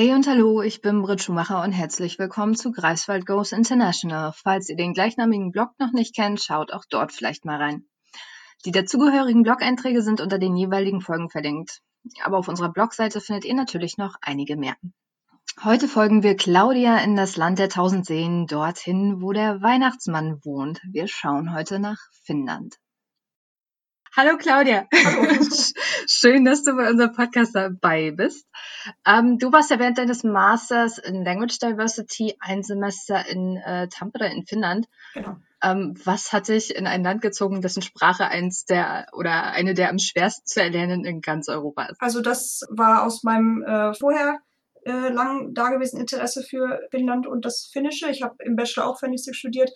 Hey und hallo, ich bin Britt Schumacher und herzlich willkommen zu Greifswald Goes International. Falls ihr den gleichnamigen Blog noch nicht kennt, schaut auch dort vielleicht mal rein. Die dazugehörigen Blog-Einträge sind unter den jeweiligen Folgen verlinkt. Aber auf unserer Blogseite findet ihr natürlich noch einige mehr. Heute folgen wir Claudia in das Land der tausend Seen, dorthin, wo der Weihnachtsmann wohnt. Wir schauen heute nach Finnland. Hallo Claudia. Hallo. Schön, dass du bei unserem Podcast dabei bist. Ähm, du warst ja während deines Masters in Language Diversity ein Semester in äh, Tampere in Finnland. Genau. Ähm, was hat dich in ein Land gezogen, dessen Sprache eins der oder eine der am schwersten zu erlernen in ganz Europa ist? Also das war aus meinem äh, vorher äh, lang dagewesenen Interesse für Finnland und das Finnische. Ich habe im Bachelor auch Finnisch studiert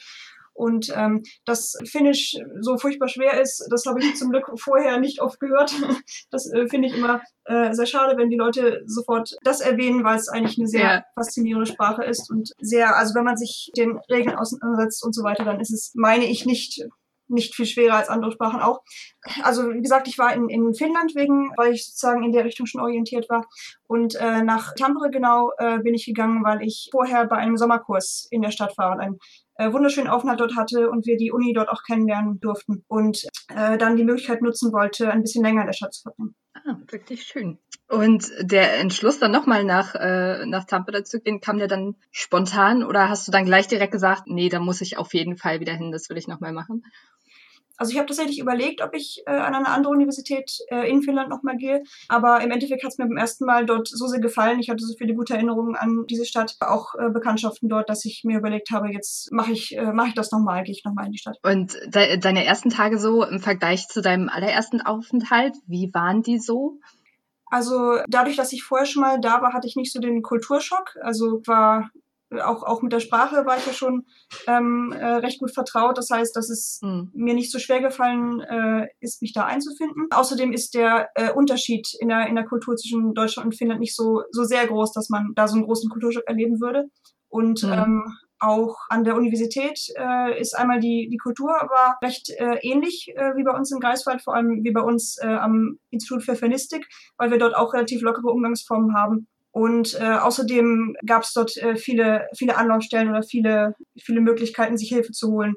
und ähm, dass Finnisch so furchtbar schwer ist, das habe ich zum Glück vorher nicht oft gehört. Das äh, finde ich immer äh, sehr schade, wenn die Leute sofort das erwähnen, weil es eigentlich eine sehr ja. faszinierende Sprache ist und sehr, also wenn man sich den Regeln auseinandersetzt und so weiter, dann ist es, meine ich, nicht nicht viel schwerer als andere Sprachen auch. Also wie gesagt, ich war in, in Finnland wegen, weil ich sozusagen in der Richtung schon orientiert war. Und äh, nach Tampere genau äh, bin ich gegangen, weil ich vorher bei einem Sommerkurs in der Stadt war und einen äh, wunderschönen Aufenthalt dort hatte und wir die Uni dort auch kennenlernen durften und äh, dann die Möglichkeit nutzen wollte, ein bisschen länger in der Stadt zu verbringen. Ah, wirklich schön. Und der Entschluss dann nochmal nach, äh, nach Tampere zu gehen, kam der dann spontan oder hast du dann gleich direkt gesagt, nee, da muss ich auf jeden Fall wieder hin, das will ich nochmal machen? Also ich habe tatsächlich überlegt, ob ich äh, an eine andere Universität äh, in Finnland nochmal gehe. Aber im Endeffekt hat es mir beim ersten Mal dort so sehr gefallen. Ich hatte so viele gute Erinnerungen an diese Stadt, auch äh, Bekanntschaften dort, dass ich mir überlegt habe, jetzt mache ich, äh, mach ich das nochmal, gehe ich nochmal in die Stadt. Und de deine ersten Tage so im Vergleich zu deinem allerersten Aufenthalt, wie waren die so? Also dadurch, dass ich vorher schon mal da war, hatte ich nicht so den Kulturschock. Also war auch, auch mit der Sprache war ich ja schon ähm, äh, recht gut vertraut. Das heißt, dass es mhm. mir nicht so schwer gefallen äh, ist, mich da einzufinden. Außerdem ist der äh, Unterschied in der, in der Kultur zwischen Deutschland und Finnland nicht so, so sehr groß, dass man da so einen großen Kulturschock erleben würde. Und mhm. ähm, auch an der Universität äh, ist einmal die, die Kultur aber recht äh, ähnlich äh, wie bei uns in Greifswald, vor allem wie bei uns äh, am Institut für Fernistik, weil wir dort auch relativ lockere Umgangsformen haben. Und äh, außerdem gab es dort äh, viele, viele Anlaufstellen oder viele, viele Möglichkeiten, sich Hilfe zu holen.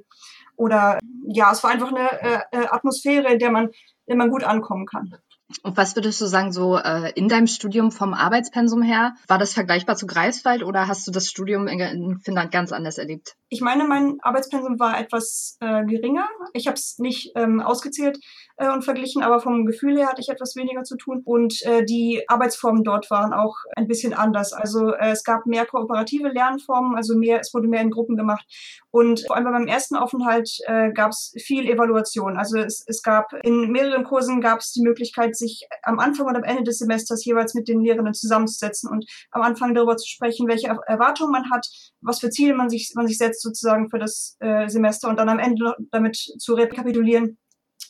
Oder ja, es war einfach eine äh, äh Atmosphäre, in der man, in der man gut ankommen kann. Und was würdest du sagen, so äh, in deinem Studium vom Arbeitspensum her, war das vergleichbar zu Greifswald oder hast du das Studium in, in Finnland ganz anders erlebt? Ich meine, mein Arbeitspensum war etwas äh, geringer. Ich habe es nicht ähm, ausgezählt äh, und verglichen, aber vom Gefühl her hatte ich etwas weniger zu tun. Und äh, die Arbeitsformen dort waren auch ein bisschen anders. Also äh, es gab mehr kooperative Lernformen, also mehr, es wurde mehr in Gruppen gemacht. Und vor allem bei meinem ersten Aufenthalt äh, gab es viel Evaluation. Also es, es gab in mehreren Kursen gab es die Möglichkeit, sich am Anfang und am Ende des Semesters jeweils mit den Lehrenden zusammenzusetzen und am Anfang darüber zu sprechen, welche Erwartungen man hat, was für Ziele man sich, man sich setzt sozusagen für das äh, Semester und dann am Ende damit zu rekapitulieren,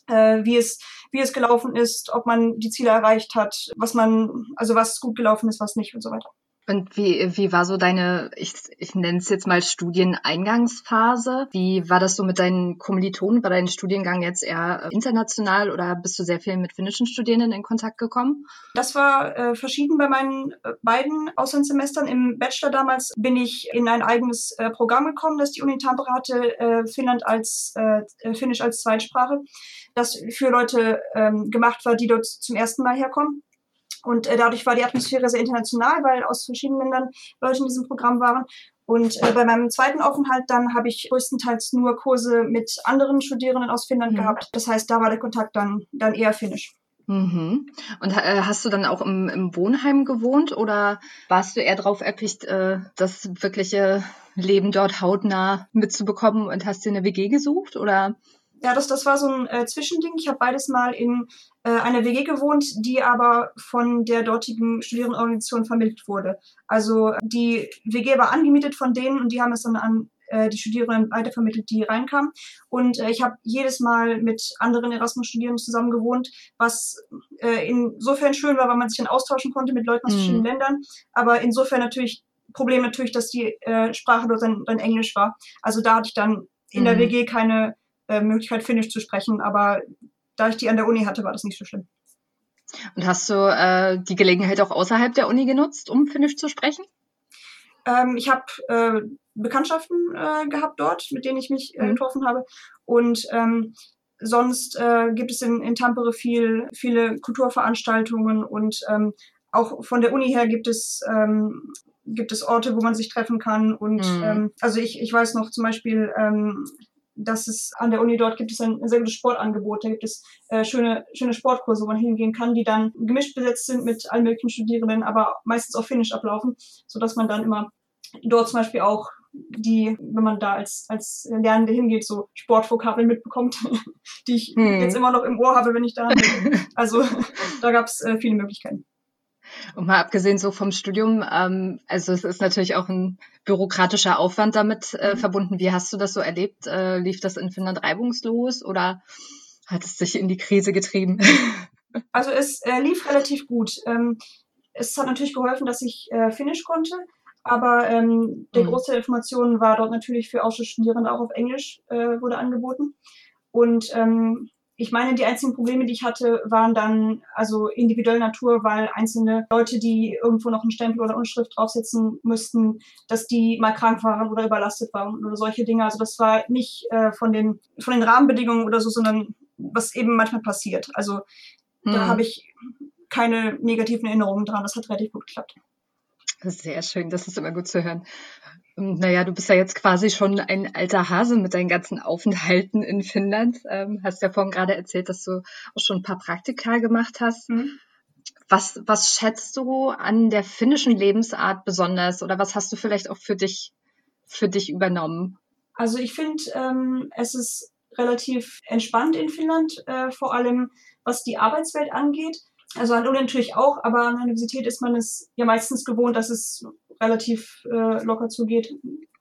wie es wie es gelaufen ist, ob man die Ziele erreicht hat, was man also was gut gelaufen ist, was nicht und so weiter. Und wie, wie war so deine, ich, ich nenne es jetzt mal Studieneingangsphase? Wie war das so mit deinen Kommilitonen? War dein Studiengang jetzt eher international oder bist du sehr viel mit finnischen Studierenden in Kontakt gekommen? Das war äh, verschieden bei meinen äh, beiden Auslandssemestern. Im Bachelor damals bin ich in ein eigenes äh, Programm gekommen, das die Uni Tampere hatte, äh, Finnland als, äh, äh, Finnisch als Zweitsprache, das für Leute ähm, gemacht war, die dort zum ersten Mal herkommen. Und äh, dadurch war die Atmosphäre sehr international, weil aus verschiedenen Ländern Leute in diesem Programm waren. Und äh, bei meinem zweiten Aufenthalt dann habe ich größtenteils nur Kurse mit anderen Studierenden aus Finnland mhm. gehabt. Das heißt, da war der Kontakt dann, dann eher finnisch. Mhm. Und äh, hast du dann auch im, im Wohnheim gewohnt oder warst du eher darauf erpicht, äh, das wirkliche Leben dort hautnah mitzubekommen und hast dir eine WG gesucht oder? Ja, das, das war so ein äh, Zwischending. Ich habe beides mal in äh, einer WG gewohnt, die aber von der dortigen Studierendenorganisation vermittelt wurde. Also die WG war angemietet von denen und die haben es dann an äh, die Studierenden weitervermittelt, die reinkamen. Und äh, ich habe jedes Mal mit anderen Erasmus-Studierenden zusammen gewohnt, was äh, insofern schön war, weil man sich dann austauschen konnte mit Leuten aus mhm. verschiedenen Ländern. Aber insofern natürlich Problem natürlich, dass die Sprache dort dann, dann Englisch war. Also da hatte ich dann in mhm. der WG keine äh, Möglichkeit, Finnisch zu sprechen, aber da ich die an der Uni hatte, war das nicht so schlimm. Und hast du äh, die Gelegenheit auch außerhalb der Uni genutzt, um Finnisch zu sprechen? Ähm, ich habe äh, Bekanntschaften äh, gehabt dort, mit denen ich mich äh, mhm. getroffen habe. Und ähm, sonst gibt es in, in Tampere viel, viele Kulturveranstaltungen und ähm, auch von der Uni her gibt es ähm, gibt es Orte, wo man sich treffen kann. Und mhm. ähm, also ich, ich weiß noch zum Beispiel, ähm, dass es an der Uni dort gibt es ein, sehr gutes Sportangebot. Da gibt es äh, schöne, schöne Sportkurse, wo man hingehen kann, die dann gemischt besetzt sind mit allen möglichen Studierenden, aber meistens auf Finnisch ablaufen, so dass man dann immer dort zum Beispiel auch die, wenn man da als, als Lernende hingeht, so Sportvokabeln mitbekommt, die ich hm. jetzt immer noch im Ohr habe, wenn ich da bin. Also da gab es äh, viele Möglichkeiten. Und mal abgesehen so vom Studium, ähm, also es ist natürlich auch ein bürokratischer Aufwand damit äh, mhm. verbunden. Wie hast du das so erlebt? Äh, lief das in Finnland reibungslos oder hat es sich in die Krise getrieben? Also es äh, lief relativ gut. Ähm, es hat natürlich geholfen, dass ich äh, Finnisch konnte, aber ähm, der mhm. Großteil der Informationen war dort natürlich für Austauschstudierende auch auf Englisch äh, wurde angeboten. Und ähm, ich meine, die einzigen Probleme, die ich hatte, waren dann also individueller Natur, weil einzelne Leute, die irgendwo noch einen Stempel oder Unschrift draufsetzen müssten, dass die mal krank waren oder überlastet waren oder solche Dinge. Also das war nicht äh, von den von den Rahmenbedingungen oder so, sondern was eben manchmal passiert. Also hm. da habe ich keine negativen Erinnerungen dran. Das hat relativ gut geklappt. Sehr schön, das ist immer gut zu hören. Naja, du bist ja jetzt quasi schon ein alter Hase mit deinen ganzen Aufenthalten in Finnland. Ähm, hast ja vorhin gerade erzählt, dass du auch schon ein paar Praktika gemacht hast. Mhm. Was, was schätzt du an der finnischen Lebensart besonders oder was hast du vielleicht auch für dich, für dich übernommen? Also ich finde, ähm, es ist relativ entspannt in Finnland, äh, vor allem was die Arbeitswelt angeht. Also an Uni natürlich auch, aber an der Universität ist man es ja meistens gewohnt, dass es relativ äh, locker zugeht.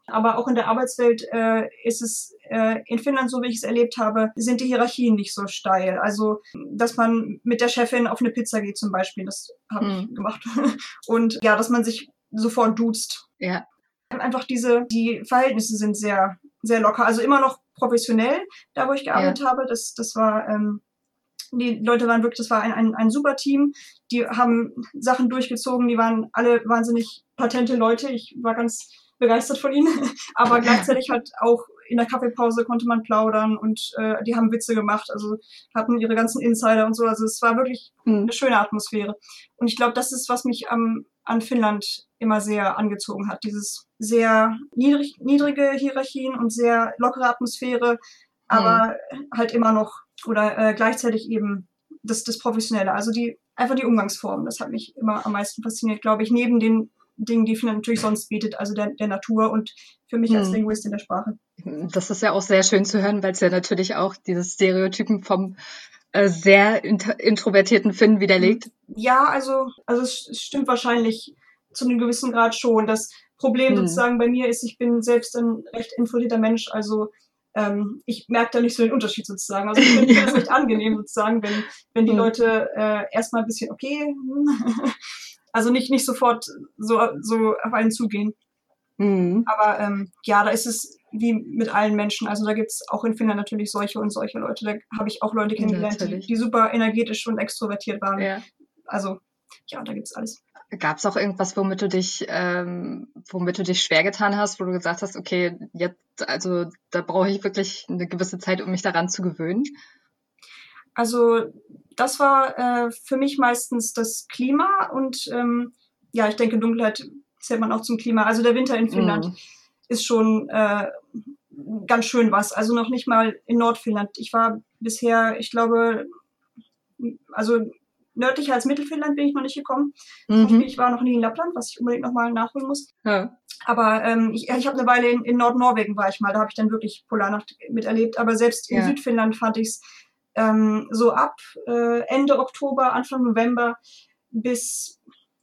Aber auch in der Arbeitswelt äh, ist es äh, in Finnland, so wie ich es erlebt habe, sind die Hierarchien nicht so steil. Also, dass man mit der Chefin auf eine Pizza geht zum Beispiel, das habe hm. ich gemacht. Und ja, dass man sich sofort duzt. Ja. Einfach diese, die Verhältnisse sind sehr, sehr locker. Also immer noch professionell, da wo ich gearbeitet ja. habe. Das, das war ähm, die Leute waren wirklich, das war ein, ein, ein super Team. Die haben Sachen durchgezogen, die waren alle wahnsinnig patente Leute. Ich war ganz begeistert von ihnen. Aber gleichzeitig halt auch in der Kaffeepause konnte man plaudern und äh, die haben Witze gemacht, also hatten ihre ganzen Insider und so. Also es war wirklich mhm. eine schöne Atmosphäre. Und ich glaube, das ist, was mich am, an Finnland immer sehr angezogen hat. Dieses sehr niedrig, niedrige Hierarchien und sehr lockere Atmosphäre, aber mhm. halt immer noch oder äh, gleichzeitig eben das, das Professionelle, also die einfach die Umgangsform. Das hat mich immer am meisten fasziniert, glaube ich, neben den Dingen, die Finnland natürlich sonst bietet, also der, der Natur und für mich als hm. Linguist in der Sprache. Das ist ja auch sehr schön zu hören, weil es ja natürlich auch dieses Stereotypen vom äh, sehr introvertierten Finn widerlegt. Ja, also, also es stimmt wahrscheinlich zu einem gewissen Grad schon. Das Problem hm. sozusagen bei mir ist, ich bin selbst ein recht introvertierter Mensch, also ähm, ich merke da nicht so den Unterschied sozusagen. Also ich finde das recht angenehm sozusagen, wenn, wenn die mhm. Leute äh, erstmal ein bisschen, okay, also nicht, nicht sofort so, so auf einen zugehen. Mhm. Aber ähm, ja, da ist es wie mit allen Menschen. Also da gibt es auch in Finnland natürlich solche und solche Leute. Da habe ich auch Leute kennengelernt, die, die, super energetisch und extrovertiert waren. Ja. Also ja, da gibt es alles. Gab es auch irgendwas, womit du dich, ähm, womit du dich schwer getan hast, wo du gesagt hast, okay, jetzt, also da brauche ich wirklich eine gewisse Zeit, um mich daran zu gewöhnen? Also das war äh, für mich meistens das Klima und ähm, ja, ich denke, Dunkelheit zählt man auch zum Klima. Also der Winter in Finnland mm. ist schon äh, ganz schön was. Also noch nicht mal in Nordfinnland. Ich war bisher, ich glaube, also nördlicher als Mittelfinnland bin ich noch nicht gekommen. Mhm. Ich war noch nie in Lappland, was ich unbedingt nochmal nachholen muss. Ja. Aber ähm, ich, ich habe eine Weile in, in Nordnorwegen war ich mal, da habe ich dann wirklich Polarnacht miterlebt. Aber selbst in ja. Südfinnland fand ich es ähm, so ab äh, Ende Oktober, Anfang November bis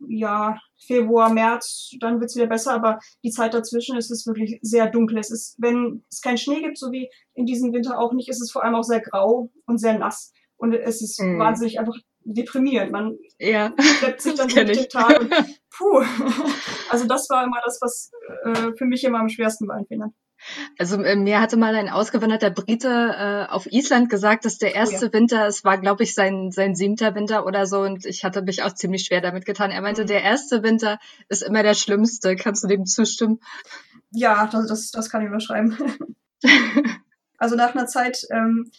ja Februar, März, dann wird es wieder besser, aber die Zeit dazwischen ist es wirklich sehr dunkel. Es ist, wenn es keinen Schnee gibt, so wie in diesem Winter auch nicht, ist es vor allem auch sehr grau und sehr nass. Und es ist mm. wahnsinnig einfach deprimierend. Man ja, schleppt sich dann durch den Tag und puh. Also das war immer das, was äh, für mich immer am schwersten war in Finnland. Also äh, mir hatte mal ein ausgewanderter Brite äh, auf Island gesagt, dass der erste oh ja. Winter, es war glaube ich sein, sein siebter Winter oder so und ich hatte mich auch ziemlich schwer damit getan. Er meinte, mhm. der erste Winter ist immer der schlimmste. Kannst du dem zustimmen? Ja, das, das, das kann ich überschreiben. also nach einer Zeit, ähm,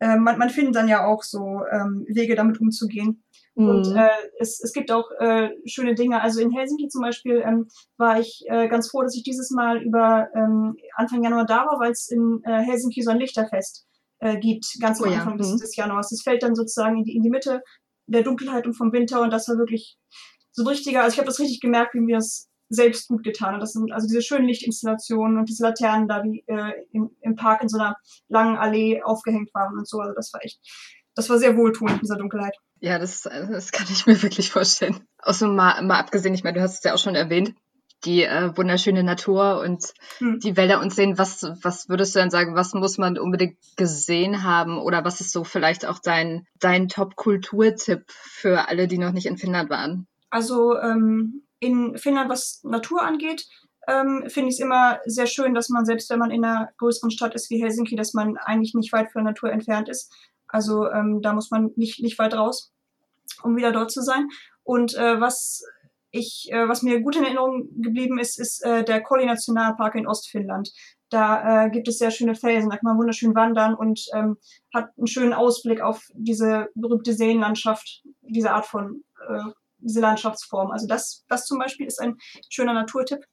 äh, man, man findet dann ja auch so ähm, Wege damit umzugehen. Mhm. Und äh, es, es gibt auch äh, schöne Dinge. Also in Helsinki zum Beispiel ähm, war ich äh, ganz froh, dass ich dieses Mal über ähm, Anfang Januar da war, weil es in äh, Helsinki so ein Lichterfest äh, gibt, ganz am oh, Anfang ja. des, mhm. des Januars. Das fällt dann sozusagen in die, in die Mitte der Dunkelheit und vom Winter und das war wirklich so richtiger, also ich habe das richtig gemerkt, wie mir das selbst gut getan hat. Das sind also diese schönen Lichtinstallationen und diese Laternen da, die äh, im, im Park in so einer langen Allee aufgehängt waren und so. Also das war echt, das war sehr wohltuend in dieser Dunkelheit. Ja, das, das kann ich mir wirklich vorstellen. Außer mal, mal abgesehen, ich meine, du hast es ja auch schon erwähnt, die äh, wunderschöne Natur und hm. die Wälder und sehen, was, was würdest du denn sagen, was muss man unbedingt gesehen haben oder was ist so vielleicht auch dein, dein Top-Kulturtipp für alle, die noch nicht in Finnland waren? Also ähm, in Finnland, was Natur angeht, ähm, finde ich es immer sehr schön, dass man selbst, wenn man in einer größeren Stadt ist wie Helsinki, dass man eigentlich nicht weit von der Natur entfernt ist. Also ähm, da muss man nicht, nicht weit raus, um wieder dort zu sein. Und äh, was ich, äh, was mir gut in Erinnerung geblieben ist, ist äh, der Kolli Nationalpark in Ostfinnland. Da äh, gibt es sehr schöne Felsen, da kann man wunderschön wandern und ähm, hat einen schönen Ausblick auf diese berühmte Seenlandschaft, diese Art von, äh, diese Landschaftsform. Also das, das zum Beispiel ist ein schöner Naturtipp,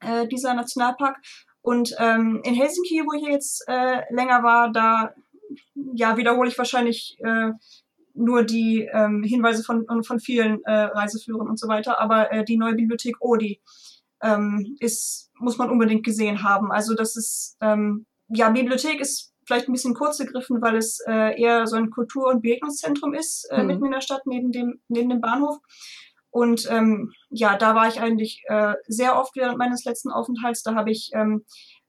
äh, dieser Nationalpark. Und ähm, in Helsinki, wo ich jetzt äh, länger war, da ja, wiederhole ich wahrscheinlich äh, nur die ähm, Hinweise von, von vielen äh, Reiseführern und so weiter. Aber äh, die neue Bibliothek Odi ähm, ist, muss man unbedingt gesehen haben. Also das ist, ähm, ja, Bibliothek ist vielleicht ein bisschen kurz gegriffen, weil es äh, eher so ein Kultur- und Begegnungszentrum ist, äh, mhm. mitten in der Stadt, neben dem, neben dem Bahnhof. Und ähm, ja, da war ich eigentlich äh, sehr oft während meines letzten Aufenthalts. Da habe ich ähm,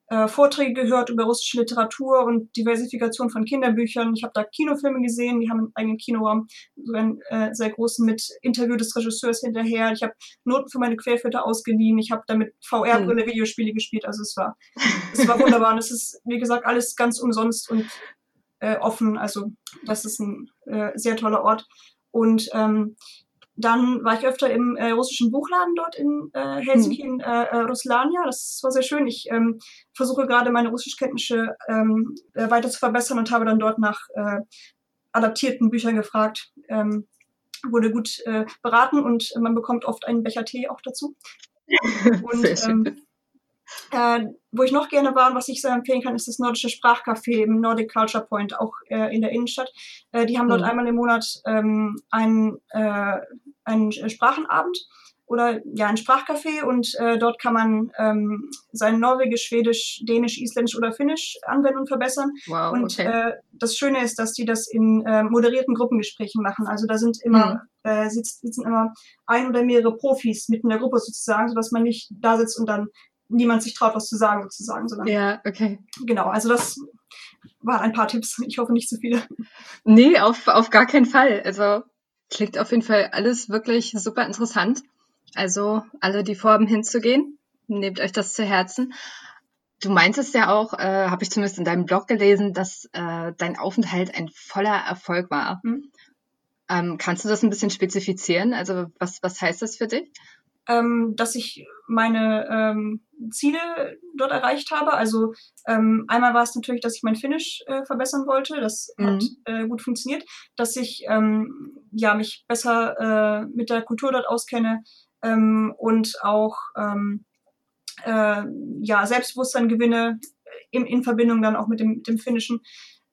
äh, Vorträge gehört über russische Literatur und Diversifikation von Kinderbüchern. Ich habe da Kinofilme gesehen, die haben einen eigenen Kinoraum, so einen äh, sehr großen mit Interview des Regisseurs hinterher. Ich habe Noten für meine Querfütter ausgeliehen. Ich habe damit VR-Brille hm. Videospiele gespielt. Also es war, es war wunderbar. Und es ist, wie gesagt, alles ganz umsonst und äh, offen. Also das ist ein äh, sehr toller Ort. Und ähm, dann war ich öfter im äh, russischen Buchladen dort in äh, Helsinki, mhm. in äh, äh, Ruslania. Das war sehr schön. Ich ähm, versuche gerade meine Russischkenntnisse ähm, äh, weiter zu verbessern und habe dann dort nach äh, adaptierten Büchern gefragt. Ähm, wurde gut äh, beraten und man bekommt oft einen Becher Tee auch dazu. und ähm, äh, wo ich noch gerne war und was ich sehr empfehlen kann, ist das nordische Sprachcafé im Nordic Culture Point, auch äh, in der Innenstadt. Äh, die haben dort mhm. einmal im Monat ähm, einen, äh, einen Sprachenabend oder ja ein Sprachcafé und äh, dort kann man ähm, sein Norwegisch, Schwedisch, Dänisch, Isländisch oder Finnisch anwenden und verbessern. Wow, und okay. äh, das Schöne ist, dass die das in moderierten Gruppengesprächen machen. Also da sind immer mhm. äh, sitzen immer ein oder mehrere Profis mitten in der Gruppe sozusagen, sodass man nicht da sitzt und dann niemand sich traut, was zu sagen, sozusagen. Sondern, ja, okay. Genau, also das waren ein paar Tipps. Ich hoffe nicht zu viele. Nee, auf, auf gar keinen Fall. Also klingt auf jeden Fall alles wirklich super interessant. Also alle, die vorhaben hinzugehen, nehmt euch das zu Herzen. Du meintest ja auch, äh, habe ich zumindest in deinem Blog gelesen, dass äh, dein Aufenthalt ein voller Erfolg war. Mhm. Ähm, kannst du das ein bisschen spezifizieren? Also was, was heißt das für dich? Ähm, dass ich meine ähm, Ziele dort erreicht habe. Also ähm, einmal war es natürlich, dass ich mein Finish äh, verbessern wollte. Das mhm. hat äh, gut funktioniert. Dass ich ähm, ja mich besser äh, mit der Kultur dort auskenne ähm, und auch ähm, äh, ja Selbstbewusstsein gewinne in, in Verbindung dann auch mit dem, dem Finnischen.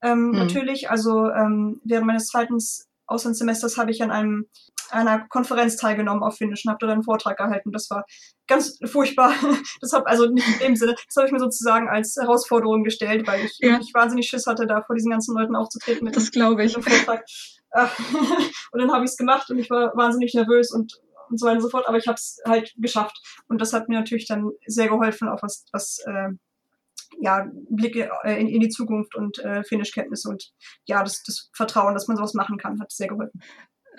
Ähm, mhm. Natürlich, also ähm, während meines zweiten Auslandssemesters habe ich an einem einer Konferenz teilgenommen auf Finnisch und habe dort einen Vortrag gehalten. Das war ganz furchtbar. Das habe also nicht in dem Sinne, das habe ich mir sozusagen als Herausforderung gestellt, weil ich, ja. ich wahnsinnig Schiss hatte, da vor diesen ganzen Leuten aufzutreten mit das glaube ich. Vortrag. und dann habe ich es gemacht und ich war wahnsinnig nervös und und so weiter und so fort, aber ich habe es halt geschafft. Und das hat mir natürlich dann sehr geholfen, auch was, was äh, ja, Blicke in, in die Zukunft und äh, Finnischkenntnisse und ja, das, das Vertrauen, dass man sowas machen kann, hat sehr geholfen.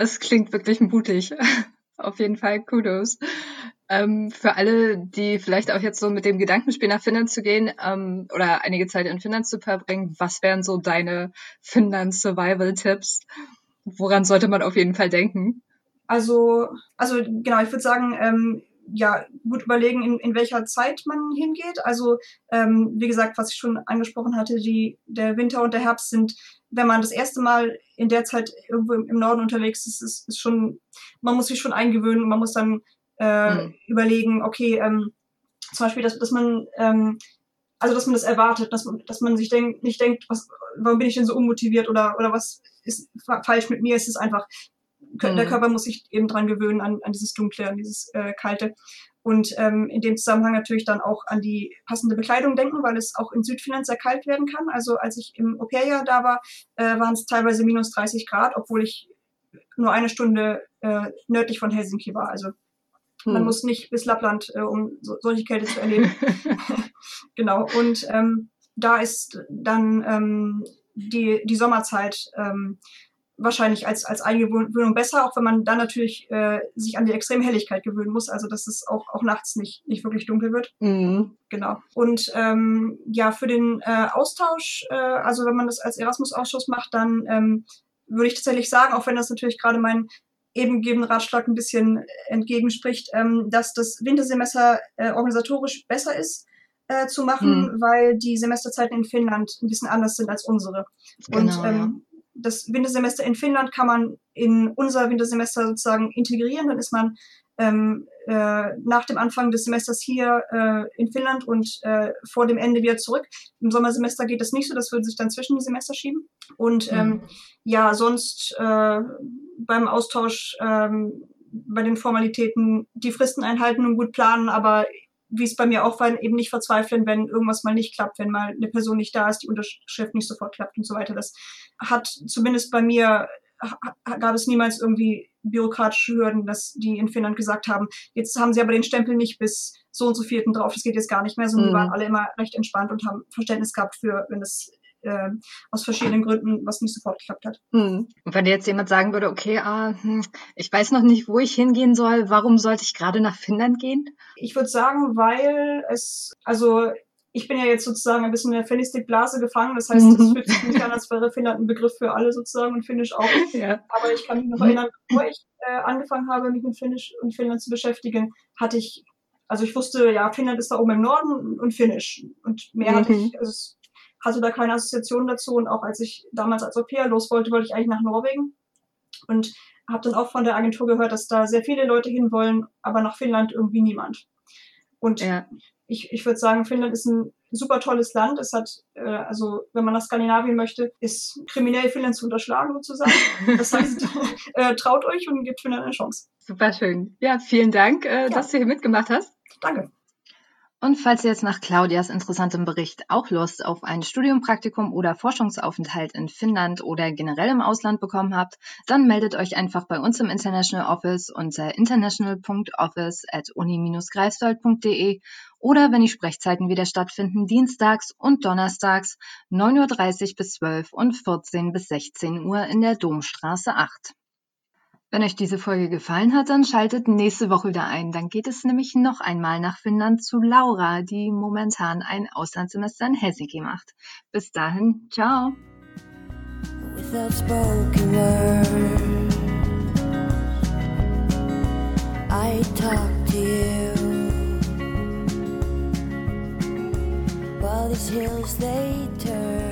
Es klingt wirklich mutig. Auf jeden Fall Kudos. Ähm, für alle, die vielleicht auch jetzt so mit dem Gedankenspiel nach Finnland zu gehen ähm, oder einige Zeit in Finnland zu verbringen, was wären so deine Finnland-Survival-Tipps? Woran sollte man auf jeden Fall denken? Also, also genau, ich würde sagen, ähm, ja, gut überlegen, in, in welcher Zeit man hingeht. Also, ähm, wie gesagt, was ich schon angesprochen hatte, die, der Winter und der Herbst sind, wenn man das erste Mal in der Zeit irgendwo im, im Norden unterwegs ist, ist, ist schon, man muss sich schon eingewöhnen und man muss dann äh, mhm. überlegen, okay, ähm, zum Beispiel, dass, dass man, ähm, also dass man das erwartet, dass man, dass man sich denk, nicht denkt, was, warum bin ich denn so unmotiviert oder, oder was ist falsch mit mir? Es ist einfach, mhm. der Körper muss sich eben dran gewöhnen an, an dieses Dunkle, an dieses äh, Kalte. Und ähm, in dem Zusammenhang natürlich dann auch an die passende Bekleidung denken, weil es auch in Südfinnland sehr kalt werden kann. Also als ich im Au-pair-Jahr da war, äh, waren es teilweise minus 30 Grad, obwohl ich nur eine Stunde äh, nördlich von Helsinki war. Also hm. Man muss nicht bis Lappland, äh, um so, solche Kälte zu erleben. genau. Und ähm, da ist dann ähm, die, die Sommerzeit ähm, wahrscheinlich als, als Eingewöhnung besser, auch wenn man dann natürlich äh, sich an die extreme Helligkeit gewöhnen muss, also dass es auch, auch nachts nicht, nicht wirklich dunkel wird. Mhm. Genau. Und ähm, ja, für den äh, Austausch, äh, also wenn man das als Erasmus-Ausschuss macht, dann ähm, würde ich tatsächlich sagen, auch wenn das natürlich gerade mein eben gegebenen Ratschlag ein bisschen entgegenspricht, ähm, dass das Wintersemester äh, organisatorisch besser ist äh, zu machen, hm. weil die Semesterzeiten in Finnland ein bisschen anders sind als unsere. Genau, Und ähm. Das Wintersemester in Finnland kann man in unser Wintersemester sozusagen integrieren. Dann ist man ähm, äh, nach dem Anfang des Semesters hier äh, in Finnland und äh, vor dem Ende wieder zurück. Im Sommersemester geht das nicht so, das würde sich dann zwischen die Semester schieben. Und ähm, mhm. ja, sonst äh, beim Austausch ähm, bei den Formalitäten die Fristen einhalten und gut planen, aber wie es bei mir auch war, eben nicht verzweifeln, wenn irgendwas mal nicht klappt, wenn mal eine Person nicht da ist, die Unterschrift nicht sofort klappt und so weiter. Das hat zumindest bei mir gab es niemals irgendwie bürokratische Hürden, dass die in Finnland gesagt haben, jetzt haben sie aber den Stempel nicht bis so und so vierten drauf, das geht jetzt gar nicht mehr, sondern mhm. die waren alle immer recht entspannt und haben Verständnis gehabt für, wenn es äh, aus verschiedenen Gründen was nicht sofort geklappt hat. Mhm. Und wenn jetzt jemand sagen würde, okay, ah, hm, ich weiß noch nicht, wo ich hingehen soll, warum sollte ich gerade nach Finnland gehen? Ich würde sagen, weil es, also ich bin ja jetzt sozusagen ein bisschen in der Finnistik-Blase gefangen. Das heißt, es mhm. fühlt sich nicht an, als wäre Finnland ein Begriff für alle sozusagen und Finnisch auch. Ja. Aber ich kann mich noch erinnern, bevor ich äh, angefangen habe, mich mit Finnisch und Finnland zu beschäftigen, hatte ich, also ich wusste, ja, Finnland ist da oben im Norden und Finnisch. Und mehr mhm. hatte ich, also es hatte da keine Assoziation dazu. Und auch als ich damals als Au-pair los wollte, wollte ich eigentlich nach Norwegen. Und habe dann auch von der Agentur gehört, dass da sehr viele Leute hinwollen, aber nach Finnland irgendwie niemand. Und ja ich, ich würde sagen, Finnland ist ein super tolles Land. Es hat, äh, also wenn man nach Skandinavien möchte, ist kriminell Finnland zu unterschlagen sozusagen. Das heißt, äh, traut euch und gebt Finnland eine Chance. Super schön. Ja, vielen Dank, äh, ja. dass du hier mitgemacht hast. Danke. Und falls ihr jetzt nach Claudias interessantem Bericht auch Lust auf ein Studium, Praktikum oder Forschungsaufenthalt in Finnland oder generell im Ausland bekommen habt, dann meldet euch einfach bei uns im International Office unter international.office at uni-greifswald.de oder wenn die Sprechzeiten wieder stattfinden, dienstags und donnerstags 9.30 Uhr bis 12 und 14 bis 16 Uhr in der Domstraße 8. Wenn euch diese Folge gefallen hat, dann schaltet nächste Woche wieder ein. Dann geht es nämlich noch einmal nach Finnland zu Laura, die momentan ein Auslandssemester in Helsinki macht. Bis dahin, ciao. While these hills they turn.